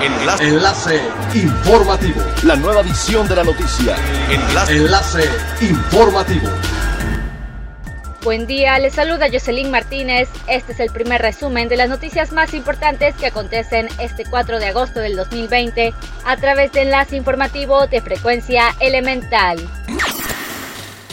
Enlace. Enlace informativo. La nueva edición de la noticia. Enlace. Enlace informativo. Buen día, les saluda Jocelyn Martínez. Este es el primer resumen de las noticias más importantes que acontecen este 4 de agosto del 2020 a través de enlace informativo de frecuencia elemental.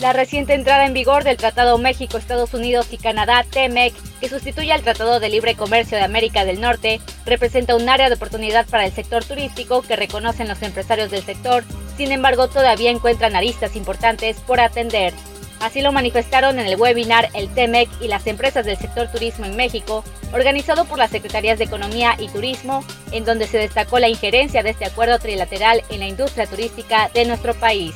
La reciente entrada en vigor del Tratado México, Estados Unidos y Canadá, TEMEC, que sustituye al Tratado de Libre Comercio de América del Norte, representa un área de oportunidad para el sector turístico que reconocen los empresarios del sector, sin embargo todavía encuentran aristas importantes por atender. Así lo manifestaron en el webinar El TEMEC y las empresas del sector turismo en México, organizado por las Secretarías de Economía y Turismo, en donde se destacó la injerencia de este acuerdo trilateral en la industria turística de nuestro país.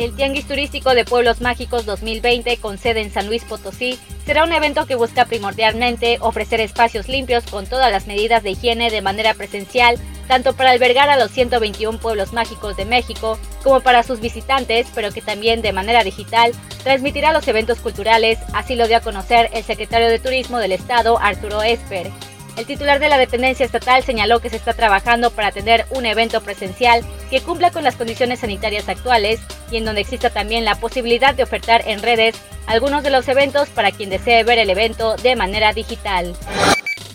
El Tianguis Turístico de Pueblos Mágicos 2020, con sede en San Luis Potosí, será un evento que busca primordialmente ofrecer espacios limpios con todas las medidas de higiene de manera presencial, tanto para albergar a los 121 pueblos mágicos de México como para sus visitantes, pero que también de manera digital transmitirá los eventos culturales, así lo dio a conocer el secretario de Turismo del Estado, Arturo Esper. El titular de la dependencia estatal señaló que se está trabajando para tener un evento presencial que cumpla con las condiciones sanitarias actuales y en donde exista también la posibilidad de ofertar en redes algunos de los eventos para quien desee ver el evento de manera digital.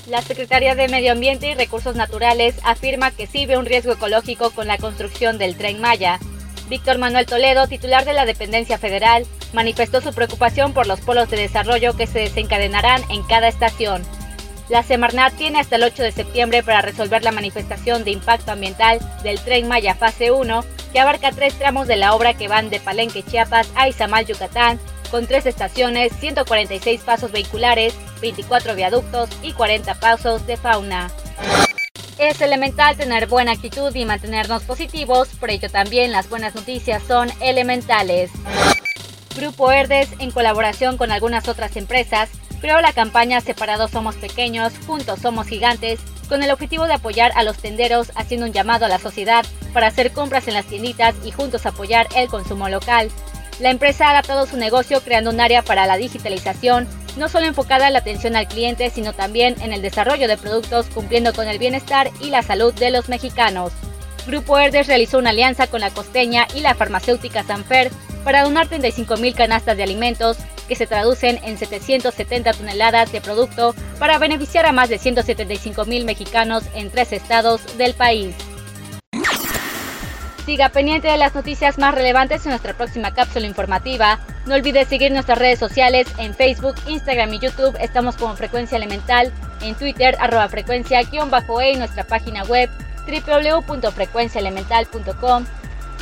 La Secretaría de Medio Ambiente y Recursos Naturales afirma que sí ve un riesgo ecológico con la construcción del tren Maya. Víctor Manuel Toledo, titular de la dependencia federal, manifestó su preocupación por los polos de desarrollo que se desencadenarán en cada estación. La Semarnat tiene hasta el 8 de septiembre para resolver la manifestación de impacto ambiental del Tren Maya Fase 1, que abarca tres tramos de la obra que van de Palenque, Chiapas a Izamal, Yucatán, con tres estaciones, 146 pasos vehiculares, 24 viaductos y 40 pasos de fauna. Es elemental tener buena actitud y mantenernos positivos, por ello también las buenas noticias son elementales. Grupo Herdes, en colaboración con algunas otras empresas, creó la campaña Separados Somos Pequeños, Juntos Somos Gigantes, con el objetivo de apoyar a los tenderos, haciendo un llamado a la sociedad para hacer compras en las tienditas y juntos apoyar el consumo local. La empresa ha adaptado su negocio creando un área para la digitalización, no solo enfocada en la atención al cliente, sino también en el desarrollo de productos cumpliendo con el bienestar y la salud de los mexicanos. Grupo Herdes realizó una alianza con la costeña y la farmacéutica Sanfer para donar 35.000 canastas de alimentos que se traducen en 770 toneladas de producto para beneficiar a más de 175 mil mexicanos en tres estados del país. Siga pendiente de las noticias más relevantes en nuestra próxima cápsula informativa. No olvide seguir nuestras redes sociales en Facebook, Instagram y YouTube. Estamos como Frecuencia Elemental, en Twitter, arroba frecuencia-e y nuestra página web www.frecuenciaelemental.com